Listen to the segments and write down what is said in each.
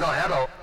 Rồi hết.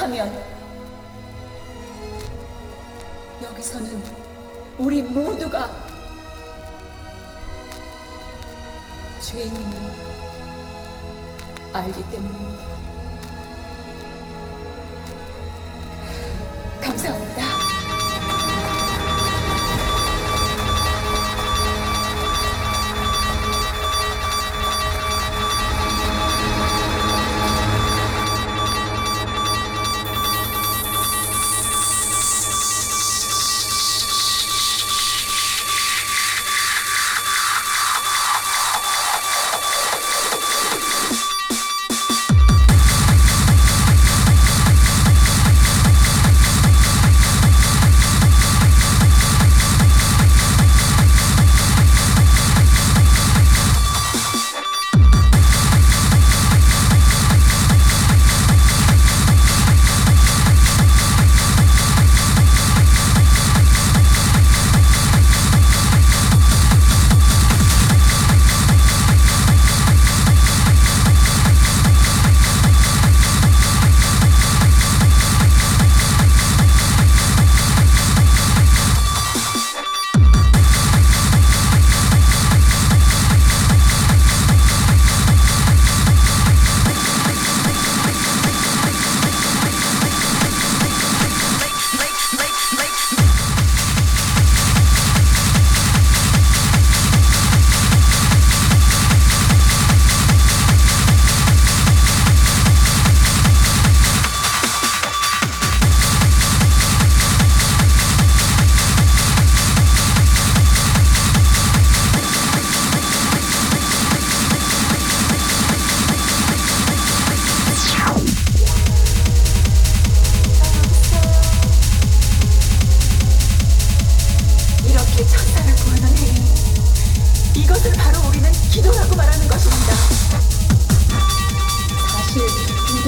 하면 여기서는 우리 모두가 죄인임을 알기 때문입니다.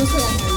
出来。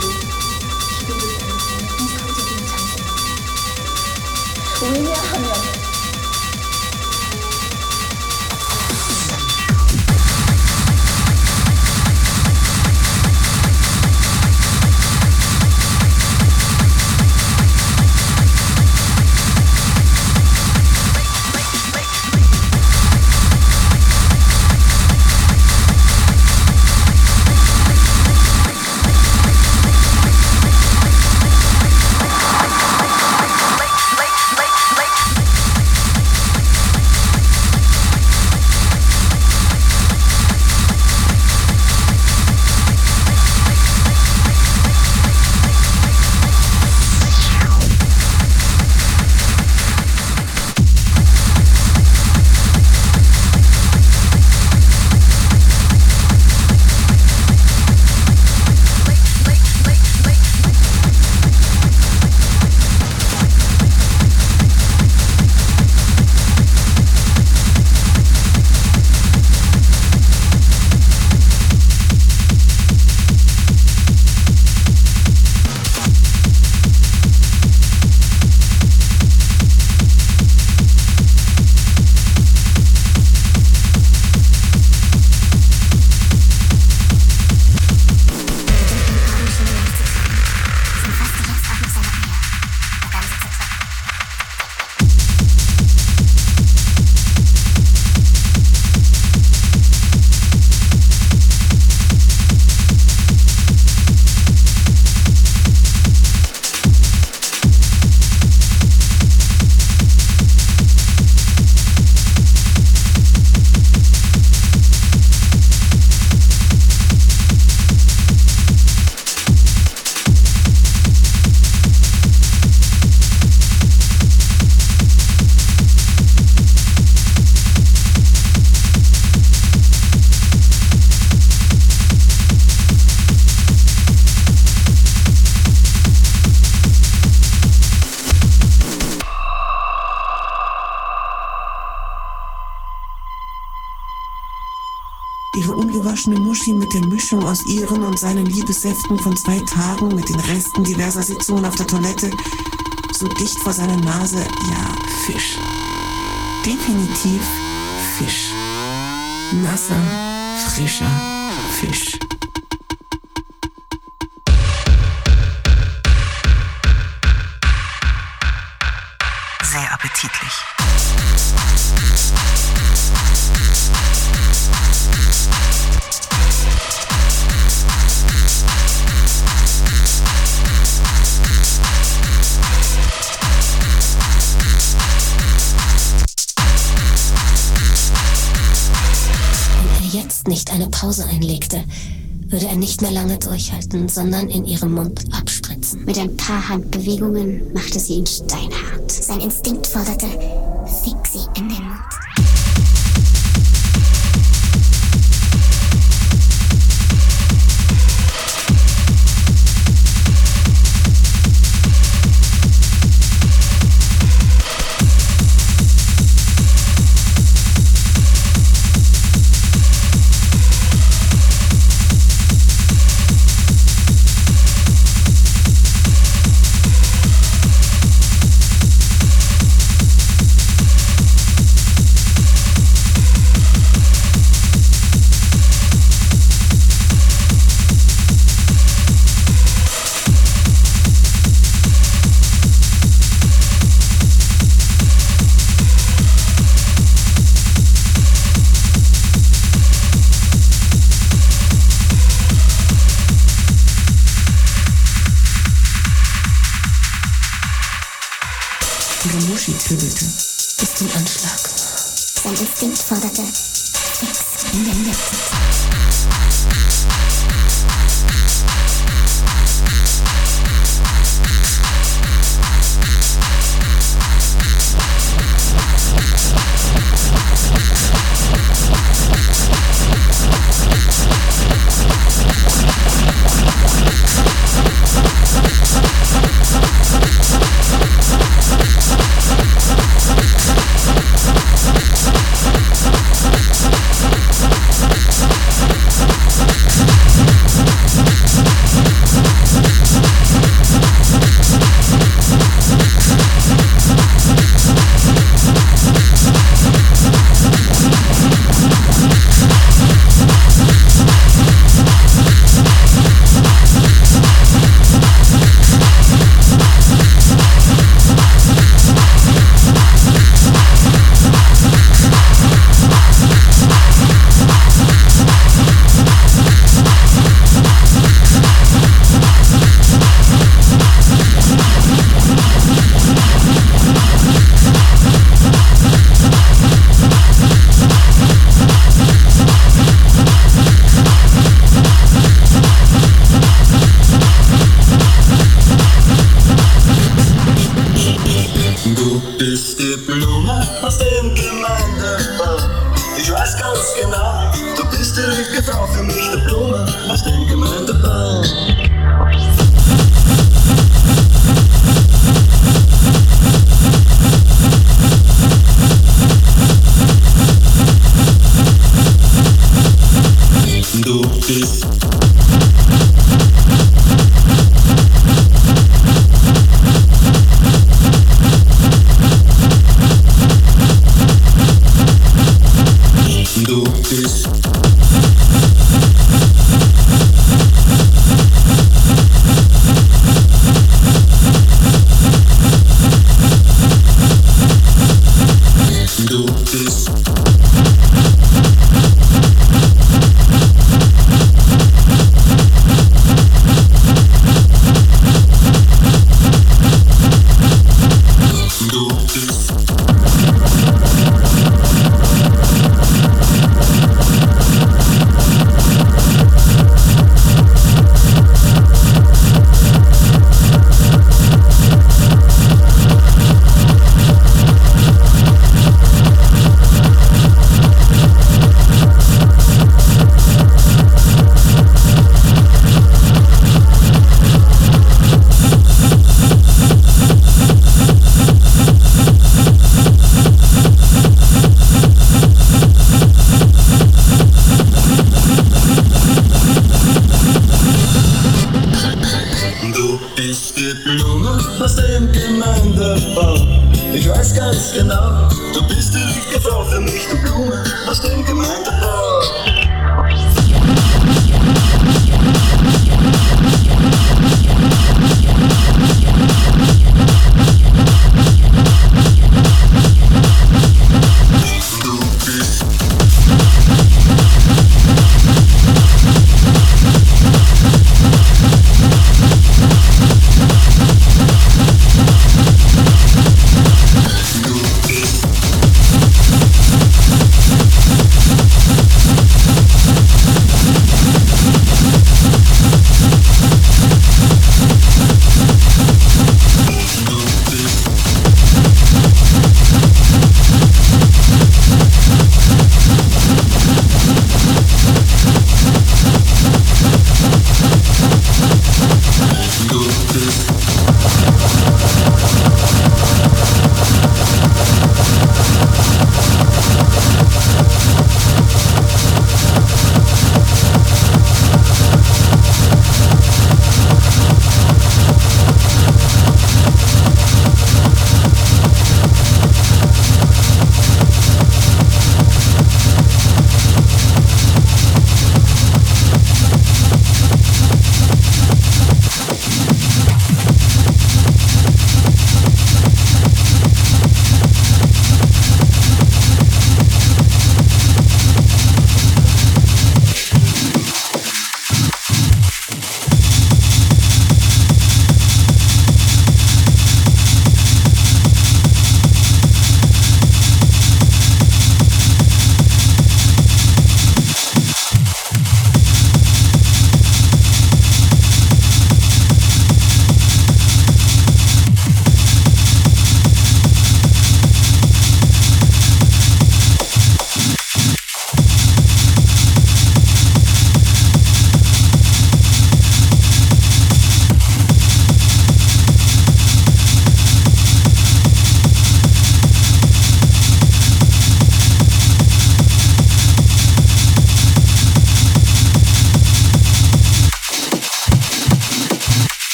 Muschi mit der Mischung aus ihren und seinen Liebessäften von zwei Tagen mit den Resten diverser Sitzungen auf der Toilette so dicht vor seiner Nase, ja, Fisch. Definitiv Fisch. Nasser, frischer Fisch. Sehr appetitlich. Wenn er jetzt nicht eine Pause einlegte, würde er nicht mehr lange durchhalten, sondern in ihrem Mund abspritzen. Mit ein paar Handbewegungen machte sie ihn steinhart. Sein Instinkt forderte,